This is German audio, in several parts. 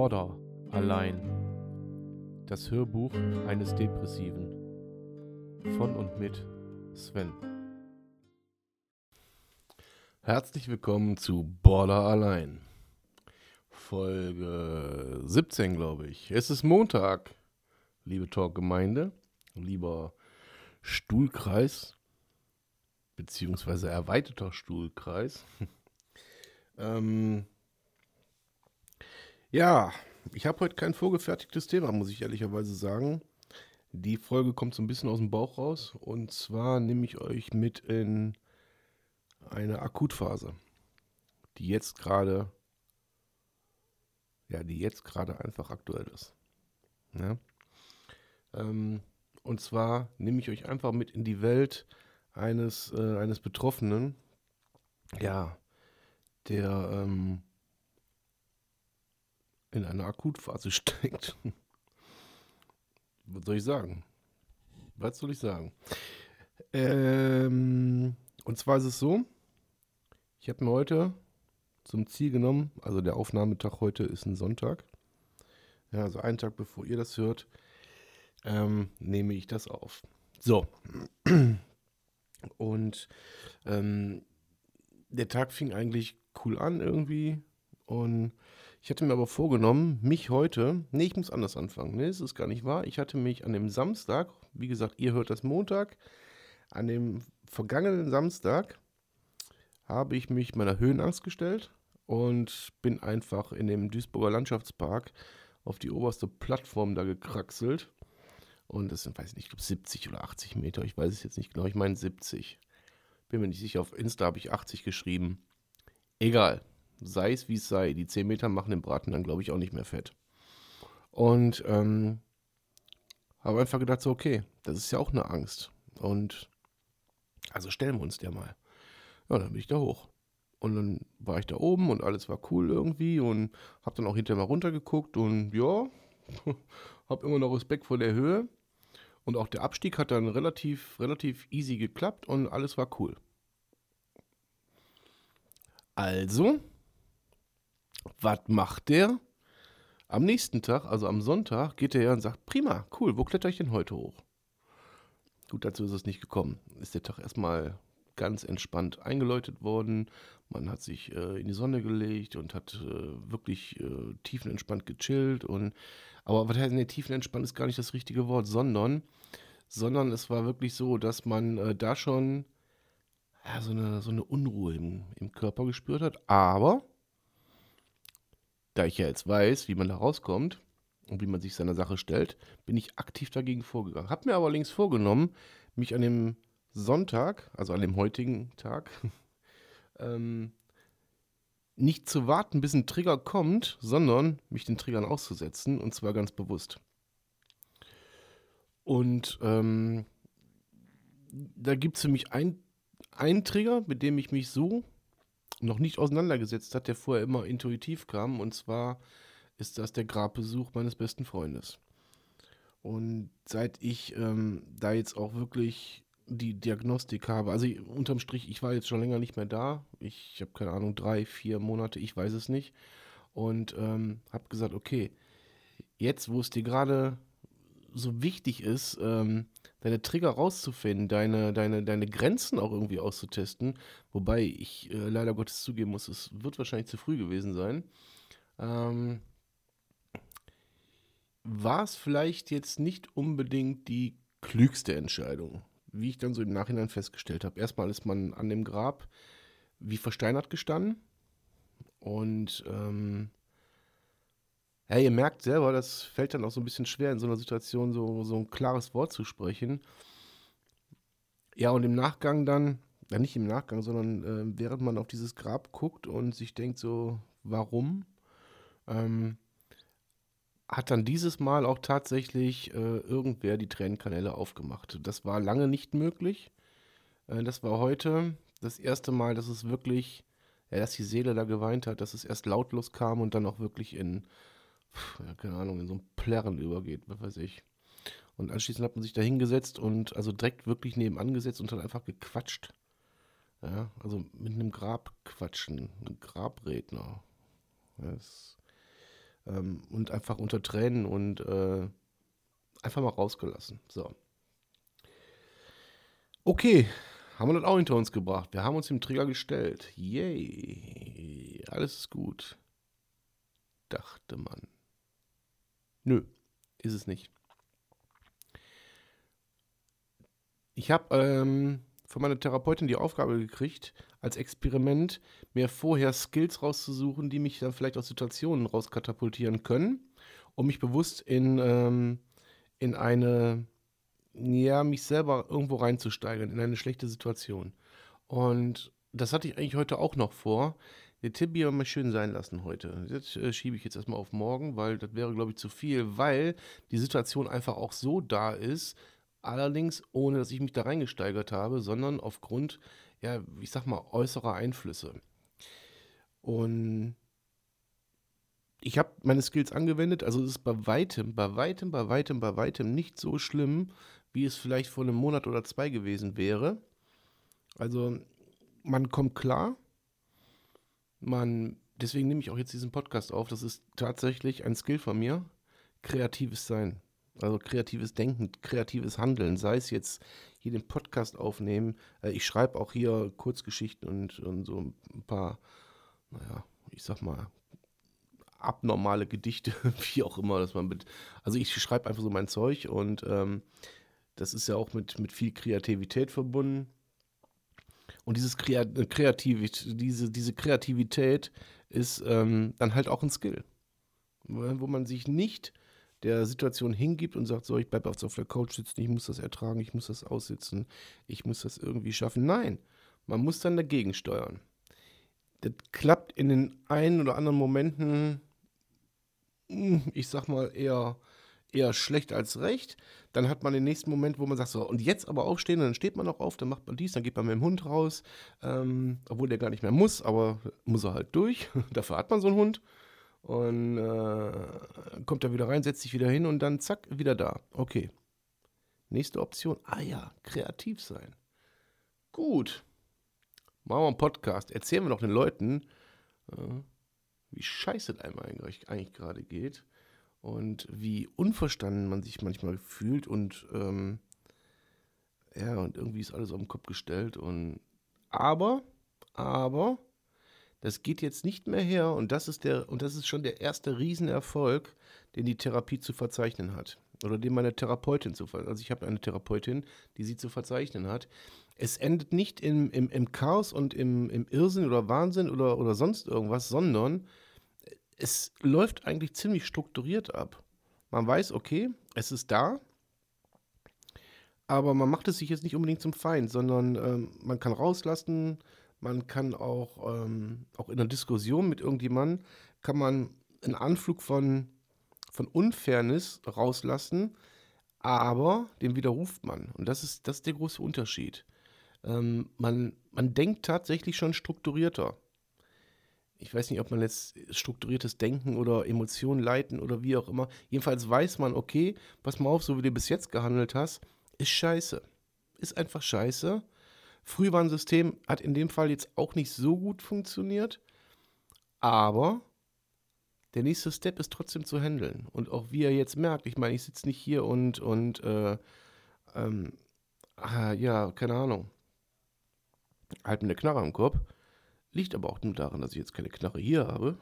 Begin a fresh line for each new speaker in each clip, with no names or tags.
Border allein. Das Hörbuch eines Depressiven. Von und mit Sven. Herzlich willkommen zu Border allein. Folge 17, glaube ich. Es ist Montag, liebe Talk-Gemeinde, lieber Stuhlkreis, beziehungsweise erweiterter Stuhlkreis. ähm, ja, ich habe heute kein vorgefertigtes Thema, muss ich ehrlicherweise sagen. Die Folge kommt so ein bisschen aus dem Bauch raus. Und zwar nehme ich euch mit in eine Akutphase, die jetzt gerade, ja, die jetzt gerade einfach aktuell ist. Ja? Ähm, und zwar nehme ich euch einfach mit in die Welt eines, äh, eines Betroffenen, ja, der ähm, in einer Akutphase steckt. Was soll ich sagen? Was soll ich sagen? Ähm, und zwar ist es so, ich habe mir heute zum Ziel genommen, also der Aufnahmetag heute ist ein Sonntag. Ja, also einen Tag bevor ihr das hört, ähm, nehme ich das auf. So. Und ähm, der Tag fing eigentlich cool an irgendwie. Und ich hatte mir aber vorgenommen, mich heute, nee, ich muss anders anfangen, nee, das ist gar nicht wahr. Ich hatte mich an dem Samstag, wie gesagt, ihr hört das Montag, an dem vergangenen Samstag habe ich mich meiner Höhenangst gestellt und bin einfach in dem Duisburger Landschaftspark auf die oberste Plattform da gekraxelt. Und das sind, weiß ich nicht, ich glaube 70 oder 80 Meter, ich weiß es jetzt nicht genau, ich meine 70. Bin mir nicht sicher, auf Insta habe ich 80 geschrieben. Egal, sei es wie es sei. Die 10 Meter machen den Braten dann, glaube ich, auch nicht mehr fett. Und ähm, habe einfach gedacht, so, okay, das ist ja auch eine Angst. Und also stellen wir uns der mal. Ja, dann bin ich da hoch. Und dann war ich da oben und alles war cool irgendwie und habe dann auch hinterher mal runtergeguckt und ja, habe immer noch Respekt vor der Höhe. Und auch der Abstieg hat dann relativ, relativ easy geklappt und alles war cool. Also was macht der? Am nächsten Tag, also am Sonntag, geht er her und sagt, prima, cool, wo kletter ich denn heute hoch? Gut, dazu ist es nicht gekommen. Ist der Tag erstmal ganz entspannt eingeläutet worden. Man hat sich äh, in die Sonne gelegt und hat äh, wirklich äh, tiefenentspannt gechillt. Und, aber was heißt denn, tiefenentspannt ist gar nicht das richtige Wort, sondern, sondern es war wirklich so, dass man äh, da schon ja, so, eine, so eine Unruhe im, im Körper gespürt hat. Aber da ich ja jetzt weiß, wie man da rauskommt und wie man sich seiner Sache stellt, bin ich aktiv dagegen vorgegangen. Hab mir aber allerdings vorgenommen, mich an dem Sonntag, also an dem heutigen Tag, ähm, nicht zu warten, bis ein Trigger kommt, sondern mich den Triggern auszusetzen und zwar ganz bewusst. Und ähm, da gibt es für mich einen Trigger, mit dem ich mich so noch nicht auseinandergesetzt hat, der vorher immer intuitiv kam. Und zwar ist das der Grabbesuch meines besten Freundes. Und seit ich ähm, da jetzt auch wirklich die Diagnostik habe, also unterm Strich, ich war jetzt schon länger nicht mehr da. Ich, ich habe keine Ahnung, drei, vier Monate, ich weiß es nicht. Und ähm, habe gesagt, okay, jetzt, wo es dir gerade so wichtig ist, ähm, deine Trigger rauszufinden, deine, deine, deine Grenzen auch irgendwie auszutesten. Wobei ich äh, leider Gottes zugeben muss, es wird wahrscheinlich zu früh gewesen sein. Ähm, war es vielleicht jetzt nicht unbedingt die klügste Entscheidung, wie ich dann so im Nachhinein festgestellt habe. Erstmal ist man an dem Grab wie versteinert gestanden und ähm, ja, ihr merkt selber, das fällt dann auch so ein bisschen schwer, in so einer Situation so, so ein klares Wort zu sprechen. Ja, und im Nachgang dann, ja nicht im Nachgang, sondern äh, während man auf dieses Grab guckt und sich denkt so, warum, ähm, hat dann dieses Mal auch tatsächlich äh, irgendwer die Tränenkanäle aufgemacht. Das war lange nicht möglich. Äh, das war heute das erste Mal, dass es wirklich, ja, dass die Seele da geweint hat, dass es erst lautlos kam und dann auch wirklich in ja, keine Ahnung, in so ein Plärren übergeht, was weiß ich. Und anschließend hat man sich da hingesetzt und also direkt wirklich nebenan gesetzt und dann einfach gequatscht. Ja, also mit einem Grab quatschen, ein Grabredner. Das, Ähm, und einfach unter Tränen und äh, einfach mal rausgelassen. So. Okay, haben wir das auch hinter uns gebracht. Wir haben uns dem Trigger gestellt. Yay. Alles ist gut. Dachte man. Nö, ist es nicht. Ich habe ähm, von meiner Therapeutin die Aufgabe gekriegt, als Experiment mir vorher Skills rauszusuchen, die mich dann vielleicht aus Situationen rauskatapultieren können, um mich bewusst in, ähm, in eine, ja, mich selber irgendwo reinzusteigern, in eine schlechte Situation. Und das hatte ich eigentlich heute auch noch vor. Der Tipp hier mal schön sein lassen heute. Das äh, schiebe ich jetzt erstmal auf morgen, weil das wäre, glaube ich, zu viel, weil die Situation einfach auch so da ist, allerdings ohne, dass ich mich da reingesteigert habe, sondern aufgrund ja, ich sag mal, äußere Einflüsse. Und ich habe meine Skills angewendet, also es ist bei weitem, bei weitem, bei weitem, bei weitem nicht so schlimm, wie es vielleicht vor einem Monat oder zwei gewesen wäre. Also man kommt klar, man, deswegen nehme ich auch jetzt diesen Podcast auf, das ist tatsächlich ein Skill von mir, kreatives Sein. Also kreatives Denken, kreatives Handeln, sei es jetzt hier den Podcast aufnehmen. Äh, ich schreibe auch hier Kurzgeschichten und, und so ein paar, naja, ich sag mal, abnormale Gedichte, wie auch immer, dass man mit. Also ich schreibe einfach so mein Zeug und ähm, das ist ja auch mit, mit viel Kreativität verbunden. Und dieses Kreativ diese, diese Kreativität ist ähm, dann halt auch ein Skill. Wo man sich nicht der Situation hingibt und sagt, so, ich bleibe auf der Couch sitzen, ich muss das ertragen, ich muss das aussitzen, ich muss das irgendwie schaffen. Nein, man muss dann dagegen steuern. Das klappt in den einen oder anderen Momenten, hm, ich sag mal, eher, eher schlecht als recht. Dann hat man den nächsten Moment, wo man sagt, so, und jetzt aber aufstehen, dann steht man auch auf, dann macht man dies, dann geht man mit dem Hund raus, ähm, obwohl der gar nicht mehr muss, aber muss er halt durch. Dafür hat man so einen Hund. Und äh, kommt da wieder rein, setzt sich wieder hin und dann zack, wieder da. Okay. Nächste Option. Ah ja, kreativ sein. Gut. Machen wir einen Podcast. Erzählen wir doch den Leuten, äh, wie scheiße es einem eigentlich, eigentlich gerade geht und wie unverstanden man sich manchmal fühlt und ähm, ja, und irgendwie ist alles auf den Kopf gestellt und aber, aber das geht jetzt nicht mehr her und das ist der und das ist schon der erste Riesenerfolg, den die Therapie zu verzeichnen hat oder den meine Therapeutin zu verzeichnen. Also ich habe eine Therapeutin, die sie zu verzeichnen hat. Es endet nicht im, im, im Chaos und im, im Irrsinn oder Wahnsinn oder, oder sonst irgendwas, sondern es läuft eigentlich ziemlich strukturiert ab. Man weiß, okay, es ist da, aber man macht es sich jetzt nicht unbedingt zum Feind, sondern ähm, man kann rauslassen, man kann auch, ähm, auch in einer Diskussion mit irgendjemandem, kann man einen Anflug von, von Unfairness rauslassen, aber den widerruft man. Und das ist, das ist der große Unterschied. Ähm, man, man denkt tatsächlich schon strukturierter. Ich weiß nicht, ob man jetzt strukturiertes Denken oder Emotionen leiten oder wie auch immer. Jedenfalls weiß man, okay, pass mal auf, so wie du bis jetzt gehandelt hast, ist scheiße. Ist einfach scheiße. Frühwarnsystem hat in dem Fall jetzt auch nicht so gut funktioniert, aber der nächste Step ist trotzdem zu handeln. Und auch wie er jetzt merkt, ich meine, ich sitze nicht hier und, und äh, ähm, ah, ja, keine Ahnung, halt mit der Knarre am Kopf. Liegt aber auch nur daran, dass ich jetzt keine Knarre hier habe.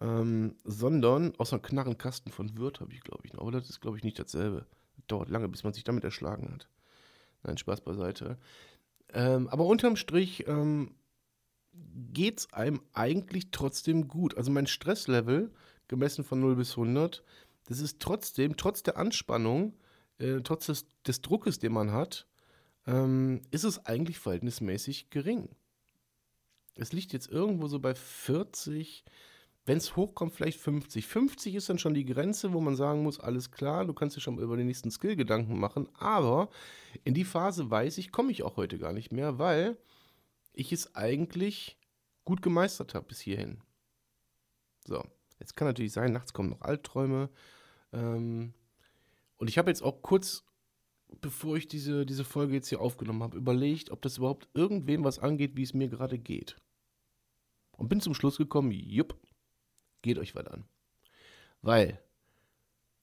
Ähm, sondern aus einem Knarrenkasten von Wirt habe ich, glaube ich, noch. Aber das ist, glaube ich, nicht dasselbe. Das dauert lange, bis man sich damit erschlagen hat. Nein, Spaß beiseite. Ähm, aber unterm Strich ähm, geht es einem eigentlich trotzdem gut. Also mein Stresslevel, gemessen von 0 bis 100, das ist trotzdem, trotz der Anspannung, äh, trotz des, des, Druckes, den man hat, ähm, ist es eigentlich verhältnismäßig gering. Es liegt jetzt irgendwo so bei 40, wenn es hochkommt, vielleicht 50. 50 ist dann schon die Grenze, wo man sagen muss, alles klar, du kannst dir schon über den nächsten Skill Gedanken machen, aber in die Phase weiß ich, komme ich auch heute gar nicht mehr, weil ich es eigentlich gut gemeistert habe bis hierhin. So, jetzt kann natürlich sein, nachts kommen noch Albträume. Ähm, und ich habe jetzt auch kurz, bevor ich diese, diese Folge jetzt hier aufgenommen habe, überlegt, ob das überhaupt irgendwem was angeht, wie es mir gerade geht. Und bin zum Schluss gekommen, jupp, Geht euch was an. Weil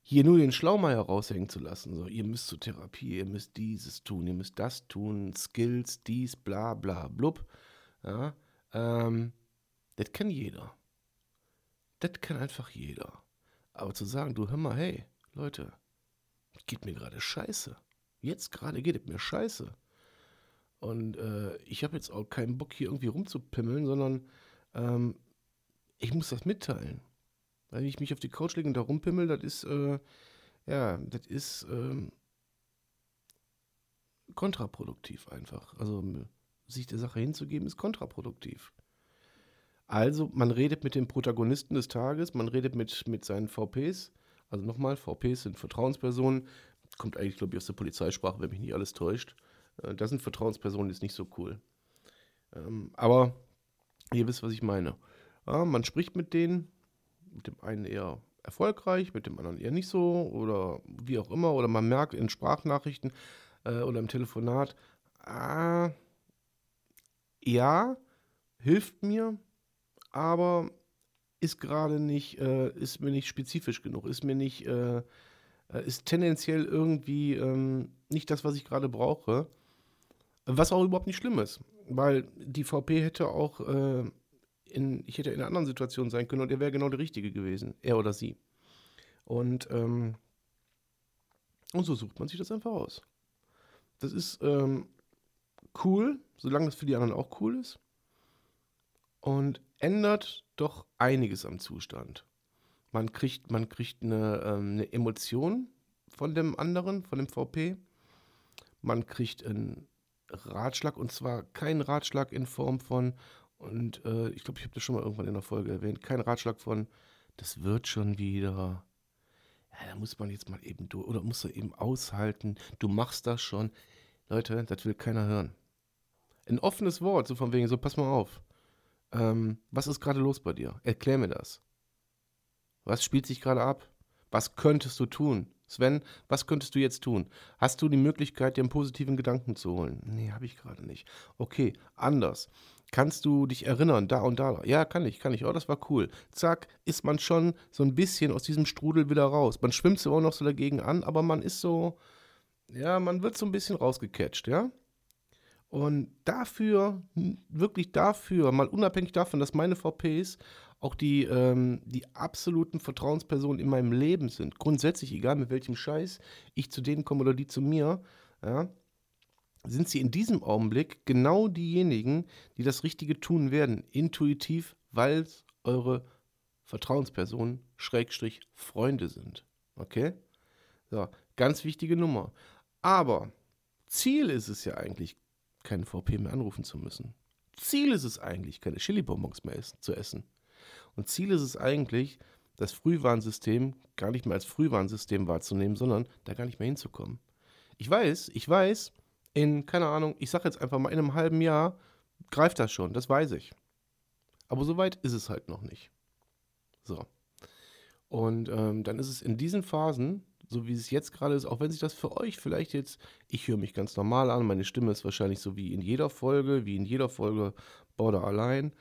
hier nur den Schlaumeier raushängen zu lassen, so, ihr müsst zur Therapie, ihr müsst dieses tun, ihr müsst das tun, Skills, dies, bla, bla, blub, ja, ähm, das kann jeder. Das kann einfach jeder. Aber zu sagen, du hör mal, hey, Leute, geht mir gerade scheiße. Jetzt gerade geht es mir scheiße. Und äh, ich habe jetzt auch keinen Bock, hier irgendwie rumzupimmeln, sondern ähm, ich muss das mitteilen. Weil ich mich auf die Couch lege und da rumpimmel, das ist, äh, ja, das ist ähm, kontraproduktiv einfach. Also sich der Sache hinzugeben, ist kontraproduktiv. Also, man redet mit dem Protagonisten des Tages, man redet mit, mit seinen VPs. Also nochmal, VPs sind Vertrauenspersonen. Kommt eigentlich, glaube ich, aus der Polizeisprache, wenn mich nicht alles täuscht. Äh, das sind Vertrauenspersonen, ist nicht so cool. Ähm, aber ihr wisst, was ich meine. Ja, man spricht mit denen, mit dem einen eher erfolgreich, mit dem anderen eher nicht so oder wie auch immer. Oder man merkt in Sprachnachrichten äh, oder im Telefonat, ah, ja, hilft mir, aber ist gerade nicht, äh, ist mir nicht spezifisch genug, ist mir nicht, äh, äh ist tendenziell irgendwie ähm, nicht das, was ich gerade brauche. Was auch überhaupt nicht schlimm ist, weil die VP hätte auch äh, in, ich hätte in einer anderen Situation sein können und er wäre genau der Richtige gewesen, er oder sie. Und, ähm, und so sucht man sich das einfach aus. Das ist ähm, cool, solange es für die anderen auch cool ist. Und ändert doch einiges am Zustand. Man kriegt, man kriegt eine, ähm, eine Emotion von dem anderen, von dem VP. Man kriegt einen Ratschlag und zwar keinen Ratschlag in Form von, und äh, ich glaube, ich habe das schon mal irgendwann in der Folge erwähnt. Kein Ratschlag von, das wird schon wieder. Ja, da muss man jetzt mal eben durch. Oder muss er eben aushalten. Du machst das schon. Leute, das will keiner hören. Ein offenes Wort, so von wegen, so pass mal auf. Ähm, was ist gerade los bei dir? Erklär mir das. Was spielt sich gerade ab? Was könntest du tun? Sven, was könntest du jetzt tun? Hast du die Möglichkeit, dir einen positiven Gedanken zu holen? Nee, habe ich gerade nicht. Okay, anders. Kannst du dich erinnern, da und da? Ja, kann ich, kann ich. Oh, das war cool. Zack, ist man schon so ein bisschen aus diesem Strudel wieder raus. Man schwimmt so auch noch so dagegen an, aber man ist so, ja, man wird so ein bisschen rausgecatcht, ja? Und dafür, wirklich dafür, mal unabhängig davon, dass meine VPs auch die, ähm, die absoluten Vertrauenspersonen in meinem Leben sind. Grundsätzlich, egal mit welchem Scheiß ich zu denen komme oder die zu mir, ja, sind sie in diesem Augenblick genau diejenigen, die das Richtige tun werden, intuitiv, weil es eure Vertrauenspersonen, Schrägstrich, Freunde sind. Okay? So, ganz wichtige Nummer. Aber Ziel ist es ja eigentlich, keinen VP mehr anrufen zu müssen. Ziel ist es eigentlich, keine Chili-Bonbons mehr zu essen. Und Ziel ist es eigentlich, das Frühwarnsystem gar nicht mehr als Frühwarnsystem wahrzunehmen, sondern da gar nicht mehr hinzukommen. Ich weiß, ich weiß, in, keine Ahnung, ich sage jetzt einfach mal, in einem halben Jahr greift das schon, das weiß ich. Aber so weit ist es halt noch nicht. So. Und ähm, dann ist es in diesen Phasen, so wie es jetzt gerade ist, auch wenn sich das für euch vielleicht jetzt, ich höre mich ganz normal an, meine Stimme ist wahrscheinlich so wie in jeder Folge, wie in jeder Folge Border allein.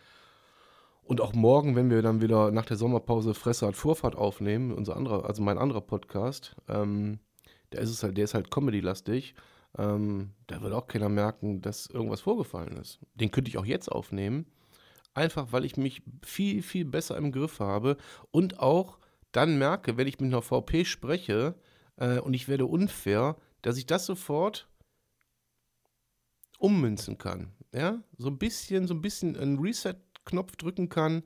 Und auch morgen, wenn wir dann wieder nach der Sommerpause Fresse hat Vorfahrt aufnehmen, unser anderer, also mein anderer Podcast, ähm, der ist halt, der ist halt Comedy-lastig. Ähm, da wird auch keiner merken, dass irgendwas vorgefallen ist. Den könnte ich auch jetzt aufnehmen. Einfach weil ich mich viel, viel besser im Griff habe und auch dann merke, wenn ich mit einer VP spreche äh, und ich werde unfair, dass ich das sofort ummünzen kann. Ja, so ein bisschen, so ein bisschen einen Reset-Knopf drücken kann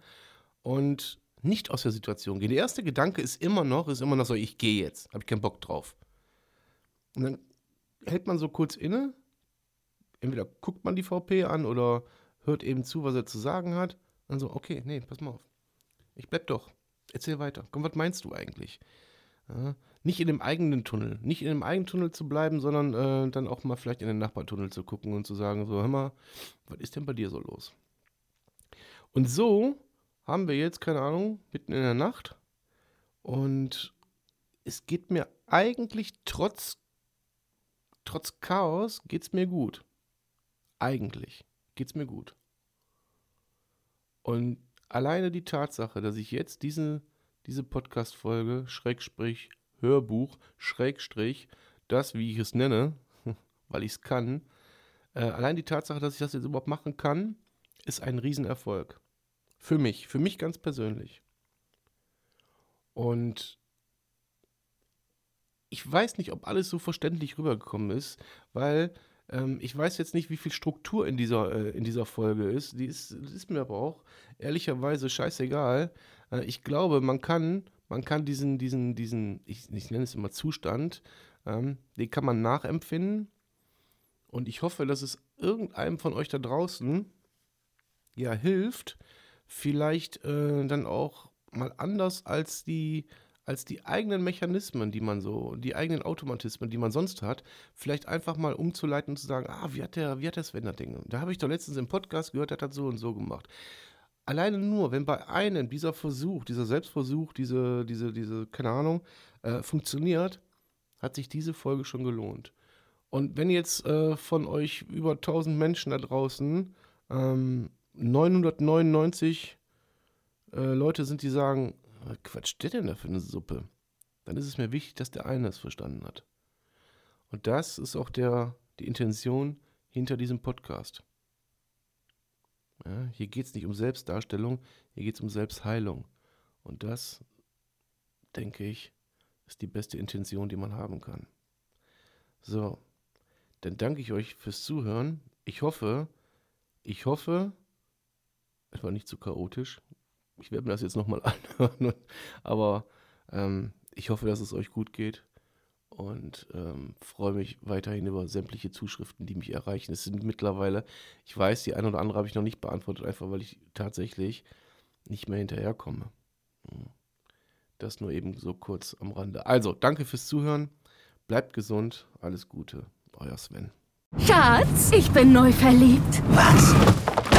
und nicht aus der Situation gehen. Der erste Gedanke ist immer noch, ist immer noch so, ich gehe jetzt, habe ich keinen Bock drauf. Und dann hält man so kurz inne. Entweder guckt man die VP an oder hört eben zu, was er zu sagen hat. Dann so, okay, nee, pass mal auf. Ich bleib doch. Erzähl weiter. Komm, was meinst du eigentlich? Ja, nicht in dem eigenen Tunnel. Nicht in dem eigenen Tunnel zu bleiben, sondern äh, dann auch mal vielleicht in den Nachbartunnel zu gucken und zu sagen, so, hör mal, was ist denn bei dir so los? Und so haben wir jetzt, keine Ahnung, mitten in der Nacht. Und es geht mir eigentlich trotz trotz Chaos geht's mir gut. Eigentlich geht's mir gut. Und alleine die Tatsache, dass ich jetzt diese, diese Podcast-Folge, Schrägstrich, Hörbuch, Schrägstrich, das, wie ich es nenne, weil ich es kann. Äh, allein die Tatsache, dass ich das jetzt überhaupt machen kann, ist ein Riesenerfolg. Für mich, für mich ganz persönlich. Und ich weiß nicht, ob alles so verständlich rübergekommen ist, weil ähm, ich weiß jetzt nicht, wie viel Struktur in dieser, äh, in dieser Folge ist. Die ist, ist mir aber auch ehrlicherweise scheißegal. Äh, ich glaube, man kann, man kann diesen, diesen, diesen, ich, ich nenne es immer Zustand, ähm, den kann man nachempfinden. Und ich hoffe, dass es irgendeinem von euch da draußen ja hilft, vielleicht äh, dann auch mal anders als die als die eigenen Mechanismen, die man so, die eigenen Automatismen, die man sonst hat, vielleicht einfach mal umzuleiten und zu sagen, ah, wie hat der, wie hat der Sven das Ding? Da habe ich doch letztens im Podcast gehört, der hat das so und so gemacht. Alleine nur, wenn bei einem dieser Versuch, dieser Selbstversuch, diese, diese, diese, keine Ahnung, äh, funktioniert, hat sich diese Folge schon gelohnt. Und wenn jetzt äh, von euch über 1000 Menschen da draußen ähm, 999 äh, Leute sind, die sagen, was quatscht der denn da für eine Suppe? Dann ist es mir wichtig, dass der eine es verstanden hat. Und das ist auch der, die Intention hinter diesem Podcast. Ja, hier geht es nicht um Selbstdarstellung, hier geht es um Selbstheilung. Und das, denke ich, ist die beste Intention, die man haben kann. So, dann danke ich euch fürs Zuhören. Ich hoffe, ich hoffe, es war nicht zu chaotisch ich werde mir das jetzt nochmal anhören. Aber ähm, ich hoffe, dass es euch gut geht und ähm, freue mich weiterhin über sämtliche Zuschriften, die mich erreichen. Es sind mittlerweile, ich weiß, die eine oder andere habe ich noch nicht beantwortet, einfach weil ich tatsächlich nicht mehr hinterherkomme. Hm. Das nur eben so kurz am Rande. Also, danke fürs Zuhören. Bleibt gesund. Alles Gute. Euer Sven.
Schatz, ich bin neu verliebt.
Was?